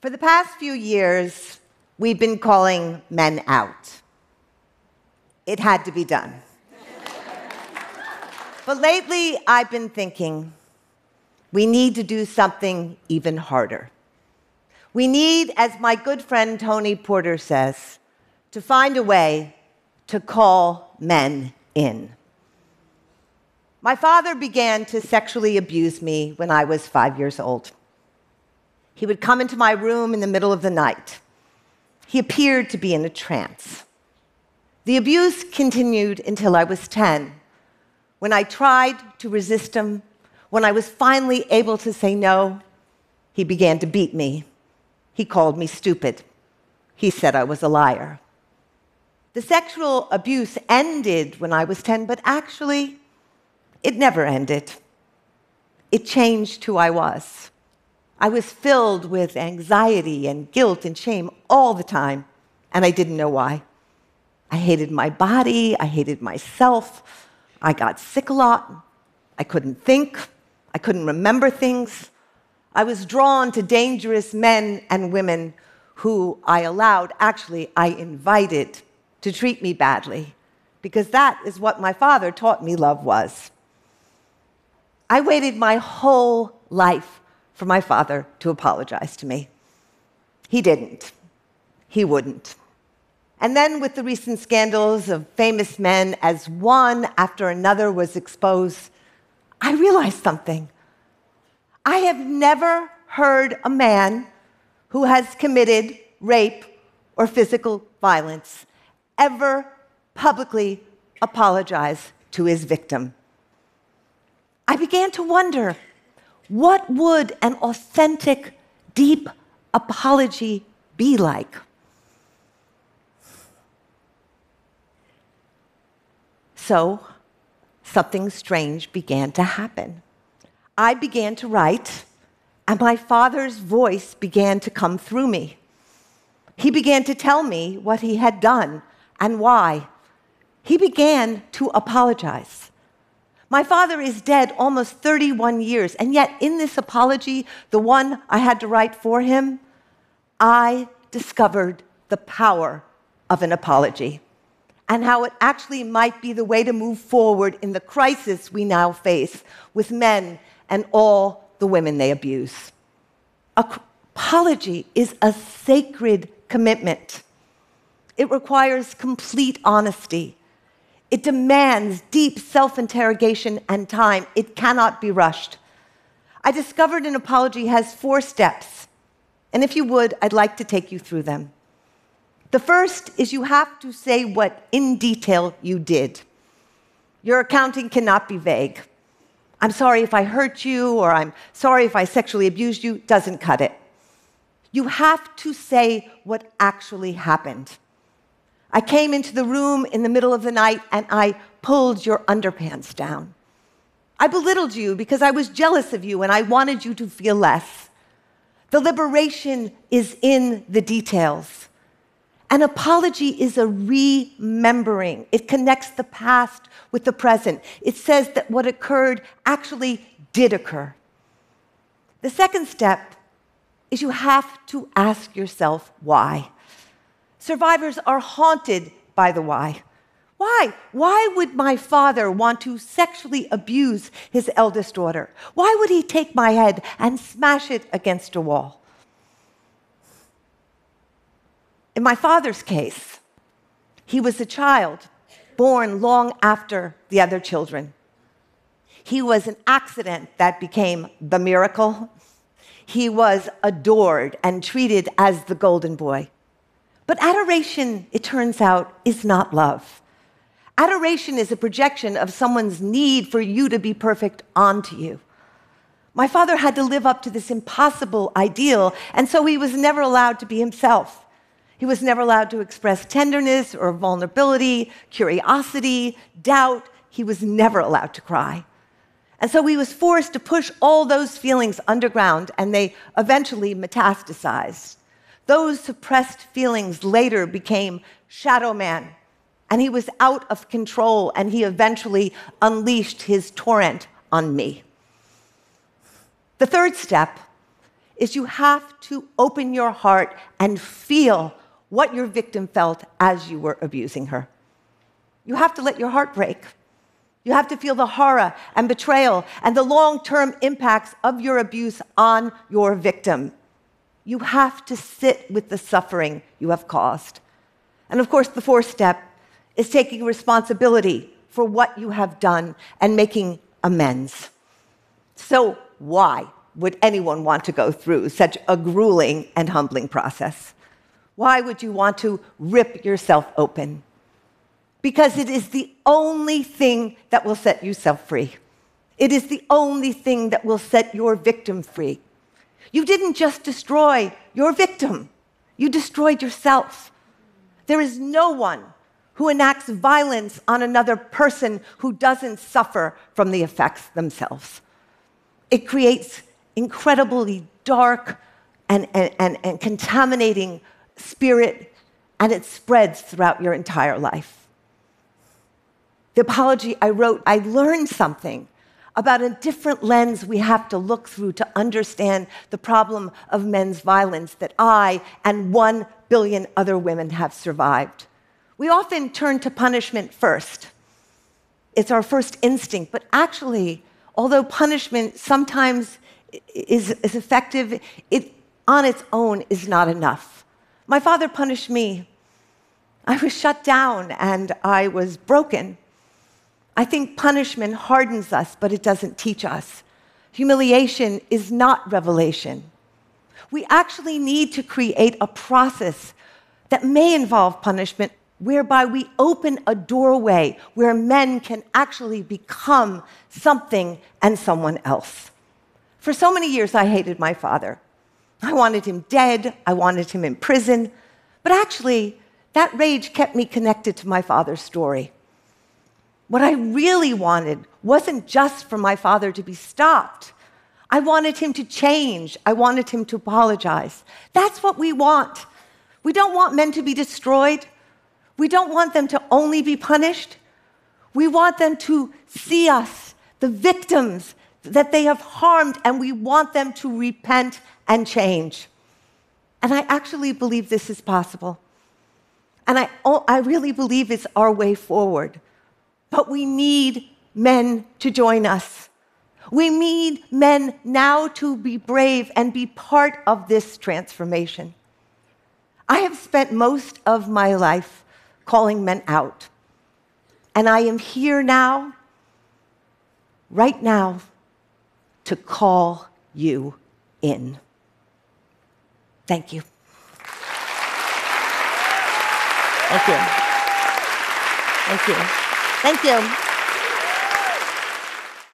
For the past few years, we've been calling men out. It had to be done. but lately, I've been thinking we need to do something even harder. We need, as my good friend Tony Porter says, to find a way to call men in. My father began to sexually abuse me when I was five years old. He would come into my room in the middle of the night. He appeared to be in a trance. The abuse continued until I was 10, when I tried to resist him. When I was finally able to say no, he began to beat me. He called me stupid. He said I was a liar. The sexual abuse ended when I was 10, but actually, it never ended. It changed who I was. I was filled with anxiety and guilt and shame all the time, and I didn't know why. I hated my body, I hated myself, I got sick a lot, I couldn't think, I couldn't remember things. I was drawn to dangerous men and women who I allowed, actually, I invited to treat me badly, because that is what my father taught me love was. I waited my whole life for my father to apologize to me. He didn't. He wouldn't. And then, with the recent scandals of famous men, as one after another was exposed, I realized something. I have never heard a man who has committed rape or physical violence ever publicly apologize to his victim. I began to wonder what would an authentic, deep apology be like? So, something strange began to happen. I began to write, and my father's voice began to come through me. He began to tell me what he had done and why. He began to apologize. My father is dead almost 31 years, and yet in this apology, the one I had to write for him, I discovered the power of an apology and how it actually might be the way to move forward in the crisis we now face with men and all the women they abuse. Apology is a sacred commitment. It requires complete honesty it demands deep self interrogation and time. It cannot be rushed. I discovered an apology has four steps. And if you would, I'd like to take you through them. The first is you have to say what in detail you did. Your accounting cannot be vague. I'm sorry if I hurt you, or I'm sorry if I sexually abused you, doesn't cut it. You have to say what actually happened. I came into the room in the middle of the night and I pulled your underpants down. I belittled you because I was jealous of you and I wanted you to feel less. The liberation is in the details. An apology is a remembering. It connects the past with the present. It says that what occurred actually did occur. The second step is you have to ask yourself why. Survivors are haunted by the why. Why? Why would my father want to sexually abuse his eldest daughter? Why would he take my head and smash it against a wall? In my father's case, he was a child born long after the other children. He was an accident that became the miracle. He was adored and treated as the golden boy. But adoration, it turns out, is not love. Adoration is a projection of someone's need for you to be perfect onto you. My father had to live up to this impossible ideal, and so he was never allowed to be himself. He was never allowed to express tenderness or vulnerability, curiosity, doubt. He was never allowed to cry. And so he was forced to push all those feelings underground, and they eventually metastasized. Those suppressed feelings later became Shadow Man, and he was out of control, and he eventually unleashed his torrent on me. The third step is you have to open your heart and feel what your victim felt as you were abusing her. You have to let your heart break. You have to feel the horror and betrayal and the long term impacts of your abuse on your victim. You have to sit with the suffering you have caused. And of course, the fourth step is taking responsibility for what you have done and making amends. So, why would anyone want to go through such a grueling and humbling process? Why would you want to rip yourself open? Because it is the only thing that will set yourself free. It is the only thing that will set your victim free. You didn't just destroy your victim, you destroyed yourself. There is no one who enacts violence on another person who doesn't suffer from the effects themselves. It creates incredibly dark and, and, and, and contaminating spirit, and it spreads throughout your entire life. The apology I wrote, I learned something about a different lens we have to look through to understand the problem of men's violence that I and one billion other women have survived. We often turn to punishment first. It's our first instinct, but actually, although punishment sometimes is, is effective, it on its own is not enough. My father punished me. I was shut down and I was broken. I think punishment hardens us, but it doesn't teach us. Humiliation is not revelation. We actually need to create a process that may involve punishment whereby we open a doorway where men can actually become something and someone else. For so many years, I hated my father. I wanted him dead, I wanted him in prison, but actually, that rage kept me connected to my father's story. What I really wanted wasn't just for my father to be stopped. I wanted him to change. I wanted him to apologize. That's what we want. We don't want men to be destroyed. We don't want them to only be punished. We want them to see us, the victims that they have harmed, and we want them to repent and change. And I actually believe this is possible. And I, oh, I really believe it's our way forward. But we need men to join us. We need men now to be brave and be part of this transformation. I have spent most of my life calling men out. And I am here now, right now, to call you in. Thank you. Thank you. Thank you. Thank you.